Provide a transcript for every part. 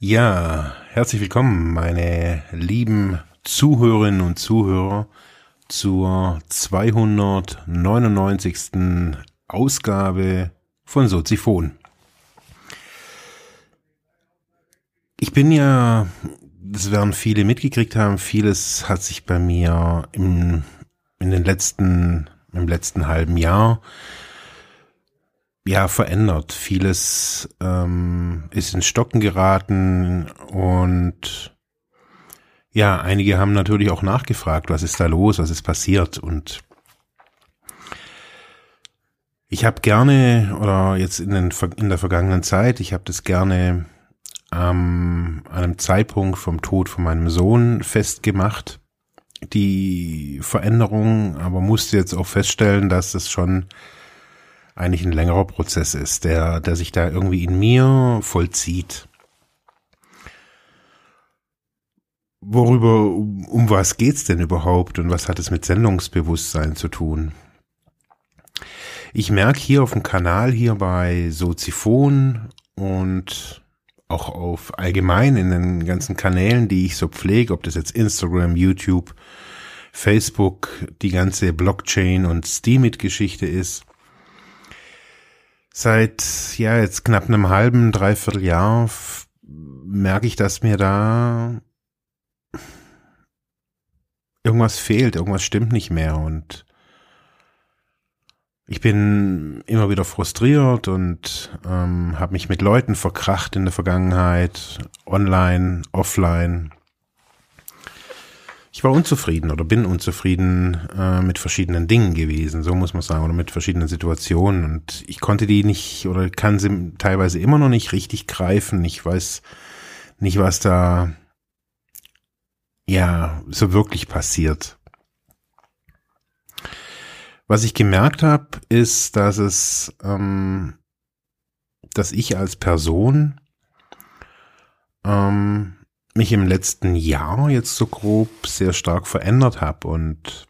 Ja, herzlich willkommen, meine lieben Zuhörerinnen und Zuhörer zur 299. Ausgabe von Soziphon. Ich bin ja, das werden viele mitgekriegt haben, vieles hat sich bei mir im, in den letzten, im letzten halben Jahr ja verändert. Vieles ähm, ist ins Stocken geraten und ja, einige haben natürlich auch nachgefragt, was ist da los, was ist passiert und ich habe gerne oder jetzt in, den, in der vergangenen Zeit, ich habe das gerne ähm, an einem Zeitpunkt vom Tod von meinem Sohn festgemacht, die Veränderung, aber musste jetzt auch feststellen, dass es schon eigentlich ein längerer Prozess ist, der, der sich da irgendwie in mir vollzieht. Worüber, um, um was geht's denn überhaupt und was hat es mit Sendungsbewusstsein zu tun? Ich merke hier auf dem Kanal hier bei Soziphon und auch auf allgemein in den ganzen Kanälen, die ich so pflege, ob das jetzt Instagram, YouTube, Facebook, die ganze Blockchain und Steemit-Geschichte ist, Seit ja jetzt knapp einem halben, dreiviertel Jahr merke ich, dass mir da irgendwas fehlt, irgendwas stimmt nicht mehr und ich bin immer wieder frustriert und ähm, habe mich mit Leuten verkracht in der Vergangenheit, online, offline ich war unzufrieden oder bin unzufrieden äh, mit verschiedenen Dingen gewesen, so muss man sagen, oder mit verschiedenen Situationen. Und ich konnte die nicht oder kann sie teilweise immer noch nicht richtig greifen. Ich weiß nicht, was da ja so wirklich passiert. Was ich gemerkt habe, ist, dass es, ähm, dass ich als Person ähm, mich im letzten Jahr jetzt so grob sehr stark verändert habe und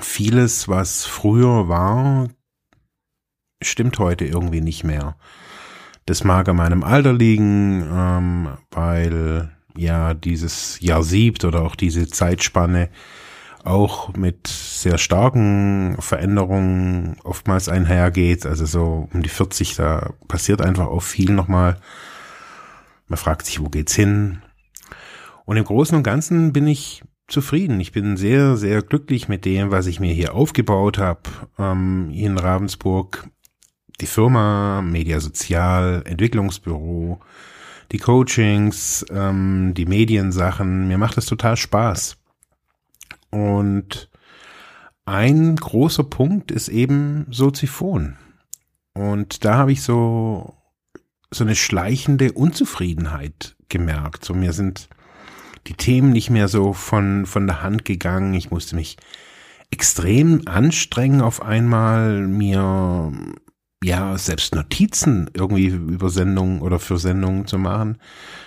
vieles, was früher war, stimmt heute irgendwie nicht mehr. Das mag an meinem Alter liegen, ähm, weil ja dieses Jahr siebt oder auch diese Zeitspanne auch mit sehr starken Veränderungen oftmals einhergeht. Also so um die 40, da passiert einfach auch viel nochmal. Man fragt sich, wo geht's hin? Und im Großen und Ganzen bin ich zufrieden. Ich bin sehr, sehr glücklich mit dem, was ich mir hier aufgebaut habe, ähm, hier in Ravensburg. Die Firma, Media Sozial, Entwicklungsbüro, die Coachings, ähm, die Mediensachen. Mir macht das total Spaß. Und ein großer Punkt ist eben Soziphon. Und da habe ich so, so eine schleichende Unzufriedenheit gemerkt. So mir sind die Themen nicht mehr so von, von der Hand gegangen. Ich musste mich extrem anstrengen auf einmal, mir ja selbst Notizen irgendwie über Sendungen oder für Sendungen zu machen.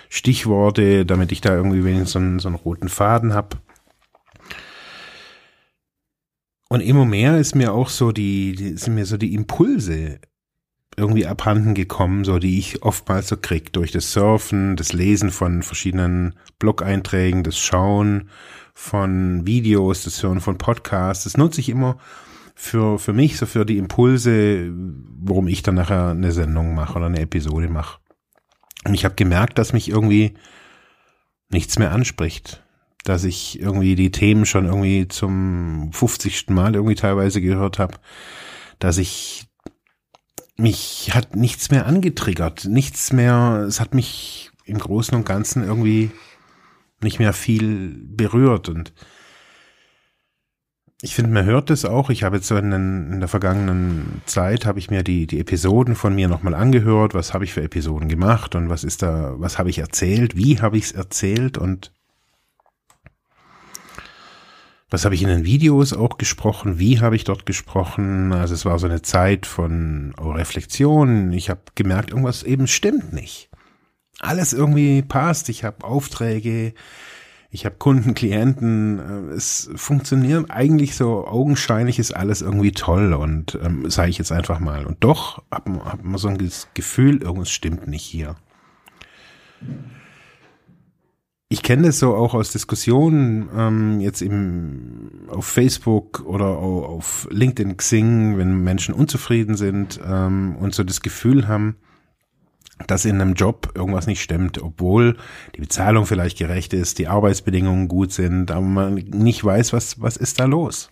Stichworte, damit ich da irgendwie wenigstens so einen, so einen roten Faden hab. Und immer mehr ist mir auch so die, die sind mir so die Impulse irgendwie abhanden gekommen, so die ich oftmals so krieg durch das Surfen, das Lesen von verschiedenen Blog-Einträgen, das Schauen von Videos, das Hören von Podcasts. Das nutze ich immer für, für mich, so für die Impulse, worum ich dann nachher eine Sendung mache oder eine Episode mache. Und ich habe gemerkt, dass mich irgendwie nichts mehr anspricht. Dass ich irgendwie die Themen schon irgendwie zum 50. Mal irgendwie teilweise gehört habe. Dass ich mich hat nichts mehr angetriggert, nichts mehr, es hat mich im Großen und Ganzen irgendwie nicht mehr viel berührt und ich finde, man hört es auch. Ich habe jetzt in, in der vergangenen Zeit habe ich mir die, die Episoden von mir nochmal angehört. Was habe ich für Episoden gemacht und was ist da, was habe ich erzählt? Wie habe ich es erzählt? Und was habe ich in den Videos auch gesprochen? Wie habe ich dort gesprochen? Also es war so eine Zeit von oh, Reflexion. Ich habe gemerkt, irgendwas eben stimmt nicht. Alles irgendwie passt. Ich habe Aufträge, ich habe Kunden, Klienten. Äh, es funktioniert eigentlich so augenscheinlich ist alles irgendwie toll und ähm, sage ich jetzt einfach mal. Und doch hat man, hat so ein Gefühl, irgendwas stimmt nicht hier ich kenne das so auch aus Diskussionen ähm, jetzt im auf Facebook oder auf LinkedIn Xing, wenn Menschen unzufrieden sind ähm, und so das Gefühl haben, dass in einem Job irgendwas nicht stimmt, obwohl die Bezahlung vielleicht gerecht ist, die Arbeitsbedingungen gut sind, aber man nicht weiß, was was ist da los.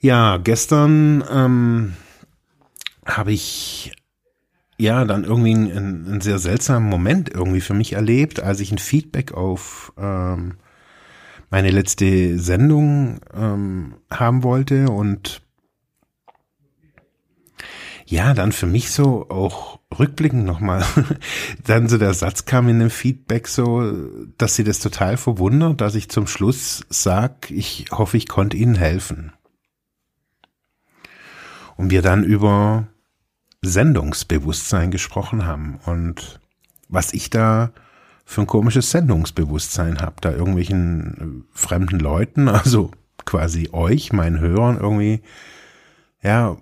Ja, gestern ähm, habe ich ja, dann irgendwie einen, einen sehr seltsamen Moment irgendwie für mich erlebt, als ich ein Feedback auf ähm, meine letzte Sendung ähm, haben wollte und ja, dann für mich so auch rückblickend nochmal, dann so der Satz kam in dem Feedback so, dass sie das total verwundert, dass ich zum Schluss sag, ich hoffe, ich konnte ihnen helfen. Und wir dann über Sendungsbewusstsein gesprochen haben und was ich da für ein komisches Sendungsbewusstsein habe, da irgendwelchen äh, fremden Leuten, also quasi euch, meinen Hörern irgendwie, ja,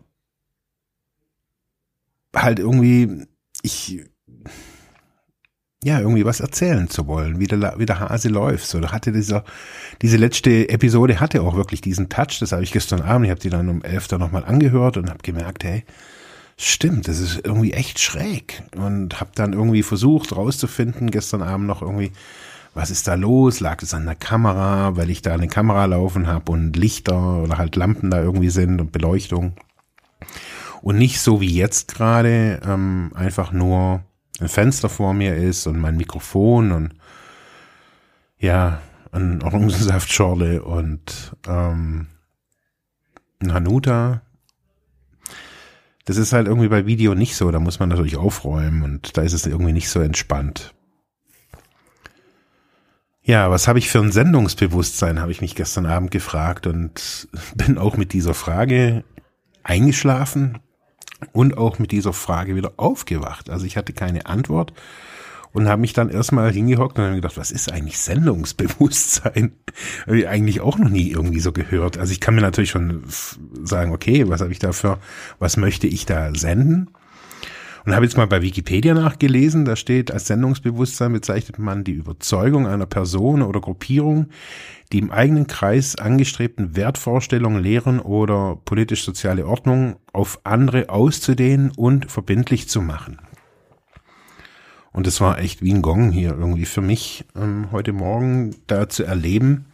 halt irgendwie, ich, ja, irgendwie was erzählen zu wollen, wie der, wie der Hase läuft. So, da hatte dieser, diese letzte Episode hatte auch wirklich diesen Touch, das habe ich gestern Abend, ich habe die dann um elf da nochmal angehört und habe gemerkt, hey, stimmt, das ist irgendwie echt schräg. Und habe dann irgendwie versucht rauszufinden, gestern Abend noch irgendwie, was ist da los? Lag es an der Kamera, weil ich da eine Kamera laufen habe und Lichter oder halt Lampen da irgendwie sind und Beleuchtung. Und nicht so wie jetzt gerade, ähm, einfach nur ein Fenster vor mir ist und mein Mikrofon und ja, ein Orangensaftschorle und ähm, ein Hanuta das ist halt irgendwie bei Video nicht so. Da muss man natürlich aufräumen und da ist es irgendwie nicht so entspannt. Ja, was habe ich für ein Sendungsbewusstsein, habe ich mich gestern Abend gefragt und bin auch mit dieser Frage eingeschlafen und auch mit dieser Frage wieder aufgewacht. Also ich hatte keine Antwort und habe mich dann erstmal hingehockt und habe gedacht, was ist eigentlich Sendungsbewusstsein? habe ich eigentlich auch noch nie irgendwie so gehört. Also ich kann mir natürlich schon sagen, okay, was habe ich da für, was möchte ich da senden? Und habe jetzt mal bei Wikipedia nachgelesen, da steht, als Sendungsbewusstsein bezeichnet man die Überzeugung einer Person oder Gruppierung, die im eigenen Kreis angestrebten Wertvorstellungen, Lehren oder politisch-soziale Ordnung auf andere auszudehnen und verbindlich zu machen. Und es war echt wie ein Gong hier irgendwie für mich ähm, heute Morgen da zu erleben.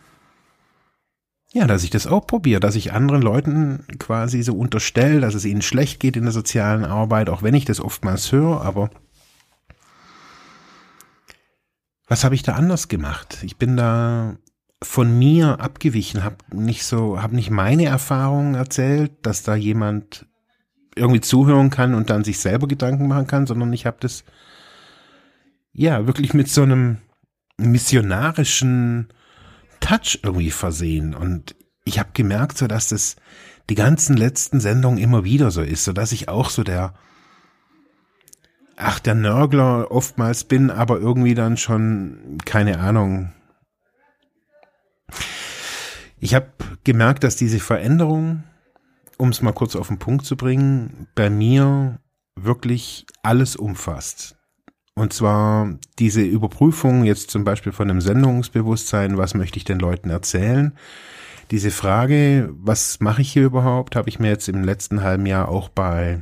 Ja, dass ich das auch probiere, dass ich anderen Leuten quasi so unterstelle, dass es ihnen schlecht geht in der sozialen Arbeit, auch wenn ich das oftmals höre, aber was habe ich da anders gemacht? Ich bin da von mir abgewichen, habe nicht so, habe nicht meine Erfahrungen erzählt, dass da jemand irgendwie zuhören kann und dann sich selber Gedanken machen kann, sondern ich habe das ja, wirklich mit so einem missionarischen Touch irgendwie versehen. Und ich habe gemerkt, so dass das die ganzen letzten Sendungen immer wieder so ist, so dass ich auch so der ach, der Nörgler oftmals bin, aber irgendwie dann schon, keine Ahnung. Ich habe gemerkt, dass diese Veränderung, um es mal kurz auf den Punkt zu bringen, bei mir wirklich alles umfasst. Und zwar diese Überprüfung jetzt zum Beispiel von einem Sendungsbewusstsein, was möchte ich den Leuten erzählen? Diese Frage, was mache ich hier überhaupt, habe ich mir jetzt im letzten halben Jahr auch bei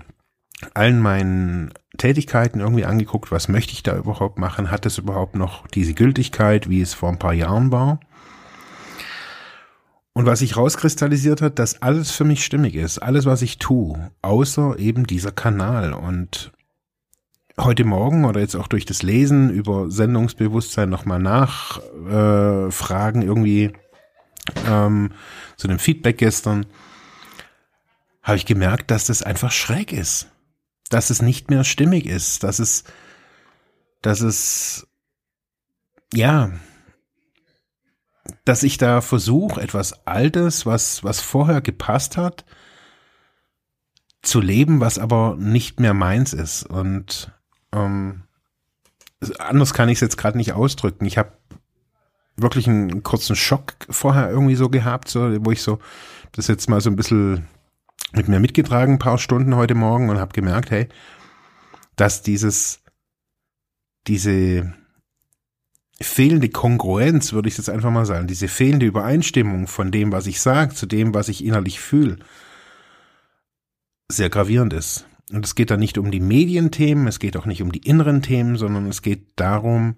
allen meinen Tätigkeiten irgendwie angeguckt, was möchte ich da überhaupt machen? Hat es überhaupt noch diese Gültigkeit, wie es vor ein paar Jahren war? Und was sich rauskristallisiert hat, dass alles für mich stimmig ist, alles, was ich tue, außer eben dieser Kanal. Und heute Morgen oder jetzt auch durch das Lesen über Sendungsbewusstsein nochmal nachfragen, äh, irgendwie ähm, zu dem Feedback gestern, habe ich gemerkt, dass das einfach schräg ist. Dass es nicht mehr stimmig ist, dass es, dass es, ja, dass ich da versuche, etwas Altes, was, was vorher gepasst hat, zu leben, was aber nicht mehr meins ist. Und ähm, anders kann ich es jetzt gerade nicht ausdrücken. Ich habe wirklich einen kurzen Schock vorher irgendwie so gehabt, so, wo ich so das jetzt mal so ein bisschen mit mir mitgetragen, ein paar Stunden heute Morgen und habe gemerkt, hey, dass dieses, diese fehlende Kongruenz, würde ich jetzt einfach mal sagen, diese fehlende Übereinstimmung von dem, was ich sage, zu dem, was ich innerlich fühle, sehr gravierend ist. Und es geht da nicht um die Medienthemen, es geht auch nicht um die inneren Themen, sondern es geht darum,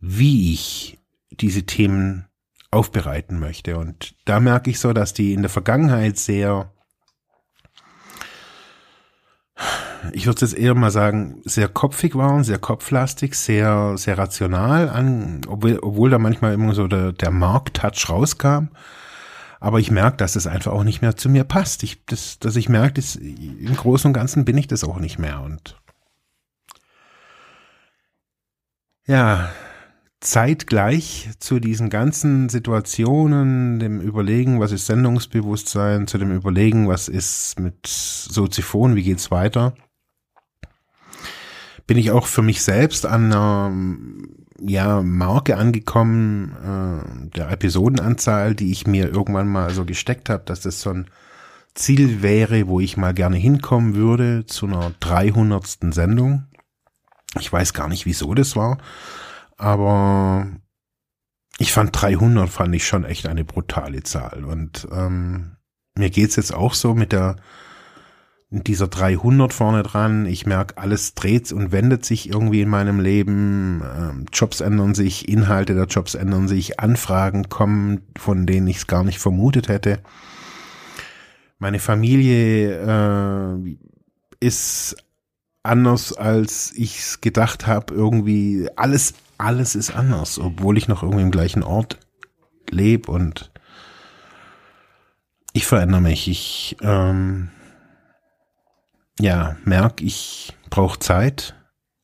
wie ich diese Themen aufbereiten möchte. Und da merke ich so, dass die in der Vergangenheit sehr, ich würde jetzt eher mal sagen, sehr kopfig waren, sehr kopflastig, sehr, sehr rational an, obwohl, obwohl da manchmal immer so der, der Mark-Touch rauskam. Aber ich merke, dass es einfach auch nicht mehr zu mir passt. Ich, das, dass ich merke, dass im Großen und Ganzen bin ich das auch nicht mehr. Und ja, zeitgleich zu diesen ganzen Situationen, dem Überlegen, was ist Sendungsbewusstsein, zu dem Überlegen, was ist mit Soziphon, wie geht's weiter, bin ich auch für mich selbst an einer ja, Marke angekommen, äh, der Episodenanzahl, die ich mir irgendwann mal so gesteckt habe, dass das so ein Ziel wäre, wo ich mal gerne hinkommen würde zu einer 300. Sendung. Ich weiß gar nicht, wieso das war, aber ich fand 300 fand ich schon echt eine brutale Zahl und ähm, mir geht's jetzt auch so mit der dieser 300 vorne dran. Ich merke, alles dreht und wendet sich irgendwie in meinem Leben. Ähm, Jobs ändern sich, Inhalte der Jobs ändern sich, Anfragen kommen, von denen ich es gar nicht vermutet hätte. Meine Familie äh, ist anders, als ich es gedacht habe. Irgendwie alles, alles ist anders, obwohl ich noch irgendwie im gleichen Ort lebe und ich verändere mich. Ich ähm, ja, merke, ich brauche Zeit,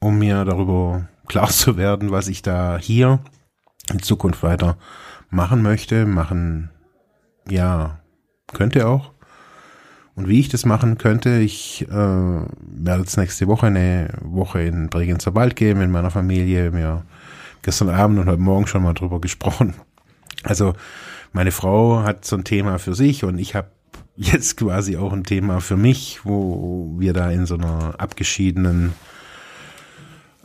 um mir darüber klar zu werden, was ich da hier in Zukunft weiter machen möchte, machen, ja, könnte auch. Und wie ich das machen könnte, ich äh, werde jetzt nächste Woche eine Woche in Bregenzer Wald gehen mit meiner Familie. Mir gestern Abend und heute Morgen schon mal drüber gesprochen. Also meine Frau hat so ein Thema für sich und ich habe jetzt quasi auch ein Thema für mich, wo wir da in so einer abgeschiedenen,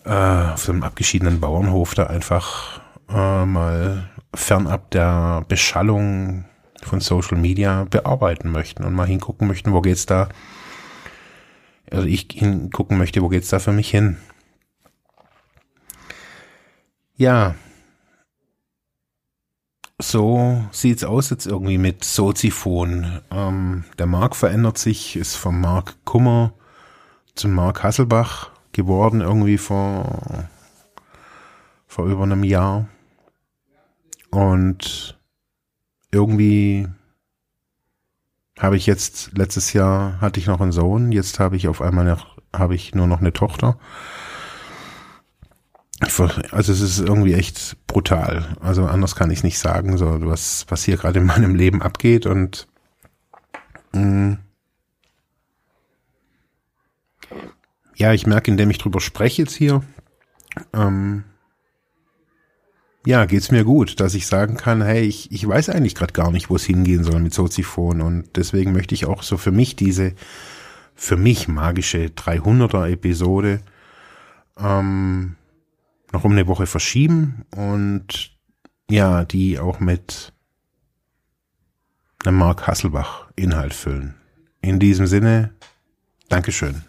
äh, auf so einem abgeschiedenen Bauernhof da einfach äh, mal fernab der Beschallung von Social Media bearbeiten möchten und mal hingucken möchten, wo geht's da, also ich hingucken möchte, wo geht's da für mich hin. Ja, so sieht's aus jetzt irgendwie mit Soziphon. Ähm, der Mark verändert sich, ist vom Mark Kummer zum Mark Hasselbach geworden irgendwie vor, vor über einem Jahr. Und irgendwie habe ich jetzt, letztes Jahr hatte ich noch einen Sohn, jetzt habe ich auf einmal noch, habe ich nur noch eine Tochter also es ist irgendwie echt brutal. Also anders kann ich nicht sagen, so was, was hier gerade in meinem Leben abgeht und mh, mm, ja, ich merke, indem ich drüber spreche jetzt hier, ähm, ja, geht's mir gut, dass ich sagen kann, hey, ich, ich weiß eigentlich gerade gar nicht, wo es hingehen soll mit Soziphon und deswegen möchte ich auch so für mich diese, für mich magische 300er Episode, ähm, noch um eine Woche verschieben und ja, die auch mit einem Mark Hasselbach Inhalt füllen. In diesem Sinne, Dankeschön.